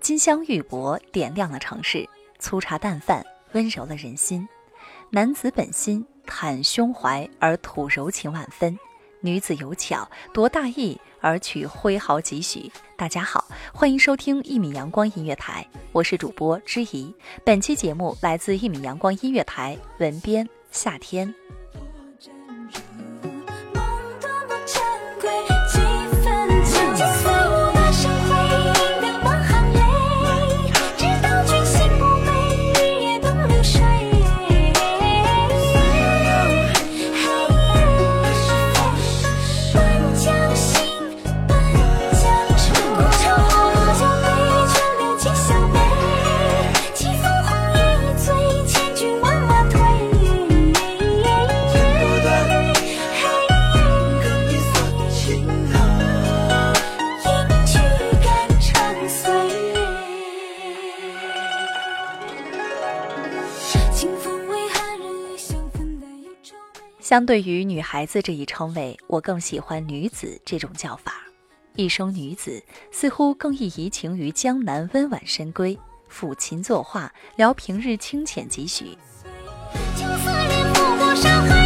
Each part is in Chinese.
金镶玉帛点亮了城市，粗茶淡饭温柔了人心。男子本心袒胸怀，而吐柔情万分；女子有巧夺大义，而取挥毫几许。大家好，欢迎收听一米阳光音乐台，我是主播知怡。本期节目来自一米阳光音乐台，文编夏天。相对于女孩子这一称谓，我更喜欢女子这种叫法。一生女子，似乎更易移情于江南温婉深闺，抚琴作画，聊平日清浅几许。青丝连覆过山海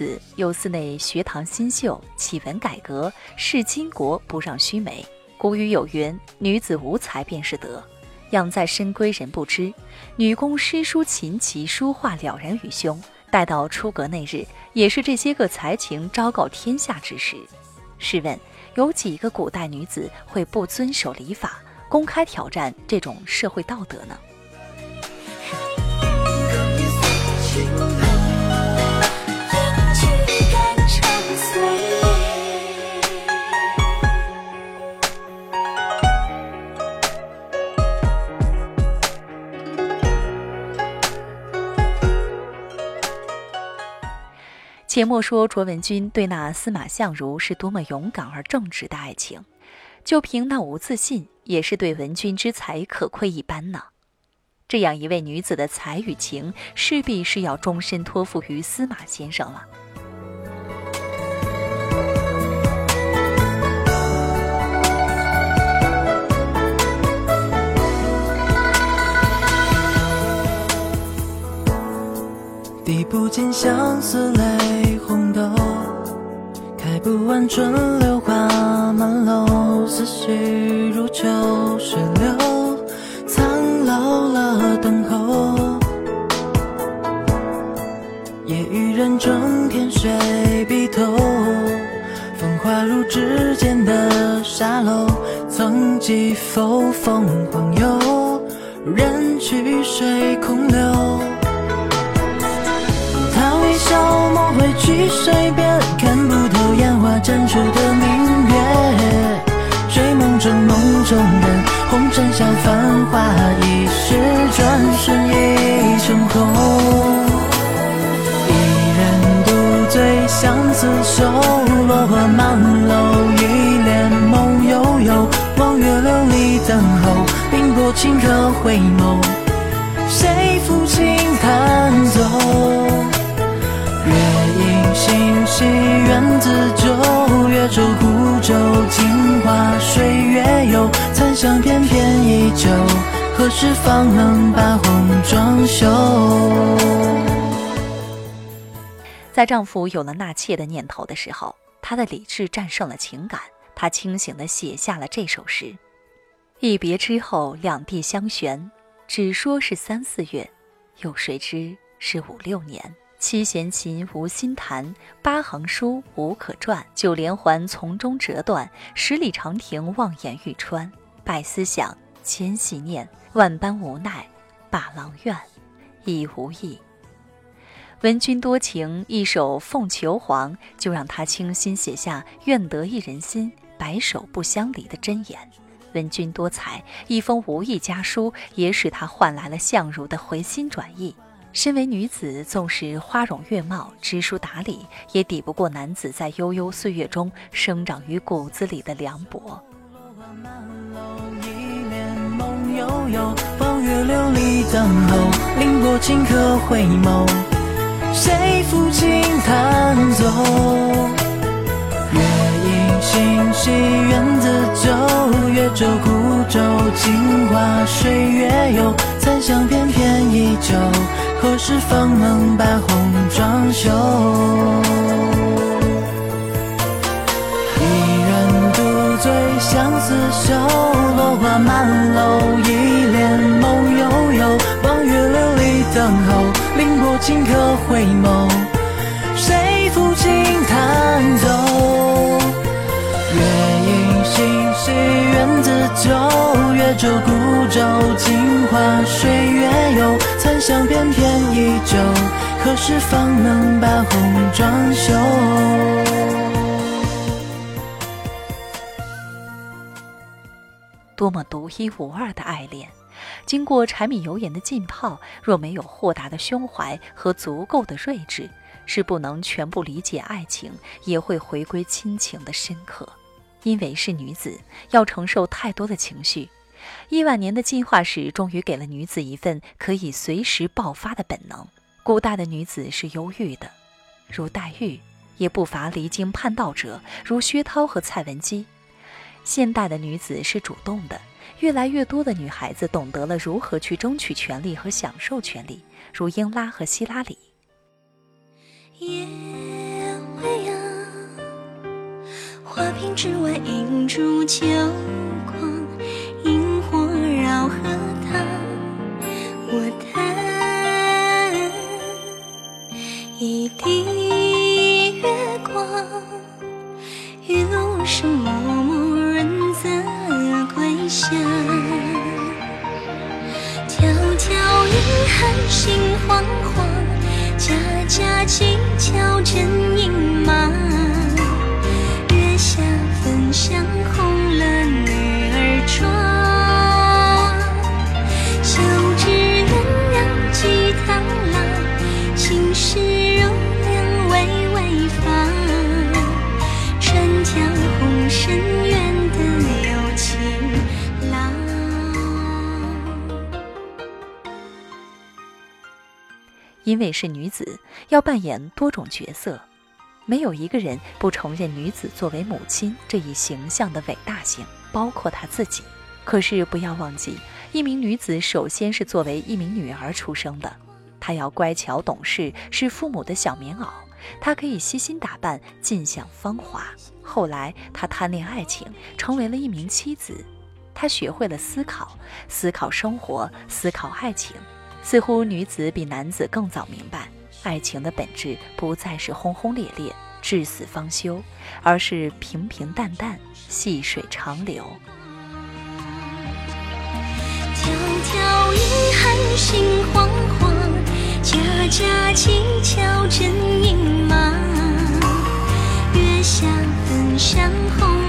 子，又似那学堂新秀，启文改革，视巾帼不让须眉。古语有云：“女子无才便是德。”养在深闺人不知，女工诗书琴棋书画了然于胸。待到出阁那日，也是这些个才情昭告天下之时。试问，有几个古代女子会不遵守礼法，公开挑战这种社会道德呢？且莫说卓文君对那司马相如是多么勇敢而正直的爱情，就凭那无自信，也是对文君之才可窥一斑呢。这样一位女子的才与情，势必是要终身托付于司马先生了。滴不尽相思泪红豆，开不完春柳花满楼，思绪如秋水流，苍老了等候。夜雨人整天睡笔头，风化如指尖的沙漏，曾几否凤凰游，人去水空流。梦回去水边，看不透烟花绽出的明月。追梦中梦中人，红尘笑繁华一逝，转瞬已成空。一人独醉相思愁，落花满楼，一帘梦悠悠。望月楼里等候，凌波顷刻回眸，谁抚琴弹奏？月影星稀，缘自旧。月舟孤舟，镜花水月游。残香翩翩依旧，何时方能把红妆休？在丈夫有了纳妾的念头的时候，她的理智战胜了情感，她清醒地写下了这首诗。一别之后，两地相悬，只说是三四月，有谁知是五六年。七弦琴无心弹，八行书无可传。九连环从中折断，十里长亭望眼欲穿。百思想，千系念，万般无奈，把郎怨，已无益。闻君多情，一首《凤求凰》就让他倾心写下“愿得一人心，白首不相离”的箴言。闻君多才，一封无意家书也使他换来了相如的回心转意。身为女子，纵使花容月貌、知书达理，也抵不过男子在悠悠岁月中生长于骨子里的凉薄。舟孤舟，镜花水月游。残香翩翩依旧，何时方能把红妆休？一人独醉相思愁，落花满楼，一帘梦悠悠。望月流离等候，凌波顷刻回眸，谁抚琴弹奏？月影星稀，缘自旧。月舟孤舟，镜花水月游。残香翩翩依旧，何时方能把红妆？多么独一无二的爱恋！经过柴米油盐的浸泡，若没有豁达的胸怀和足够的睿智，是不能全部理解爱情，也会回归亲情的深刻。因为是女子，要承受太多的情绪。亿万年的进化史，终于给了女子一份可以随时爆发的本能。古代的女子是忧郁的，如黛玉，也不乏离经叛道者，如薛涛和蔡文姬。现代的女子是主动的，越来越多的女孩子懂得了如何去争取权利和享受权利，如英拉和希拉里。夜未央，花瓶之外映出秋银汉心惶惶，因为是女子，要扮演多种角色，没有一个人不承认女子作为母亲这一形象的伟大性，包括她自己。可是不要忘记，一名女子首先是作为一名女儿出生的，她要乖巧懂事，是父母的小棉袄，她可以悉心打扮，尽享芳华。后来，她贪恋爱情，成为了一名妻子。她学会了思考，思考生活，思考爱情。似乎女子比男子更早明白，爱情的本质不再是轰轰烈烈、至死方休，而是平平淡淡、细水长流。迢迢银汉心惶惶，家家乞巧真隐忙。月下焚香红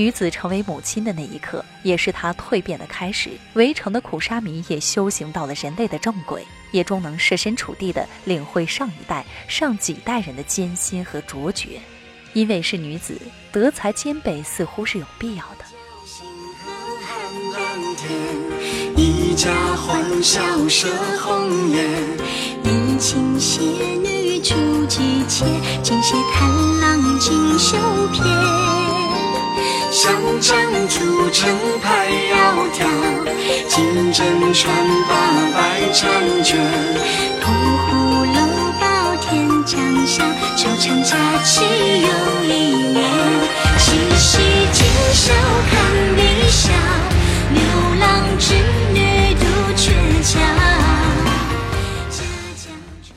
女子成为母亲的那一刻，也是她蜕变的开始。围城的苦沙弥也修行到了人类的正轨，也终能设身处地的领会上一代、上几代人的艰辛和卓绝。因为是女子，德才兼备似乎是有必要的。一家欢笑射红颜，年轻仙女初举妾，尽写探郎锦绣篇。香樟竹成排窈窕，金针穿八百婵娟。铜葫芦包天将下，秋蝉佳期又一年。七夕今宵看碧霄，牛郎织女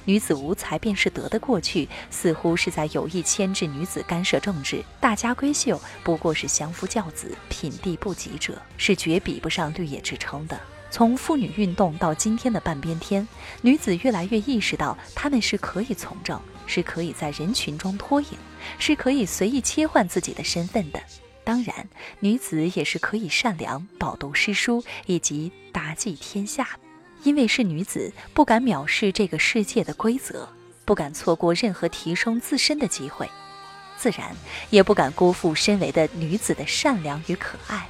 女子无才便是德的过去，似乎是在有意牵制女子干涉政治。大家闺秀不过是相夫教子、品地不及者，是绝比不上绿野之称的。从妇女运动到今天的半边天，女子越来越意识到，她们是可以从政，是可以在人群中脱颖，是可以随意切换自己的身份的。当然，女子也是可以善良、饱读诗书以及达济天下的。因为是女子，不敢藐视这个世界的规则，不敢错过任何提升自身的机会，自然也不敢辜负身为的女子的善良与可爱。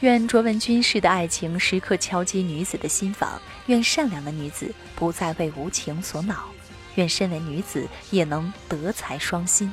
愿卓文君式的爱情时刻敲击女子的心房，愿善良的女子不再为无情所恼，愿身为女子也能德才双馨。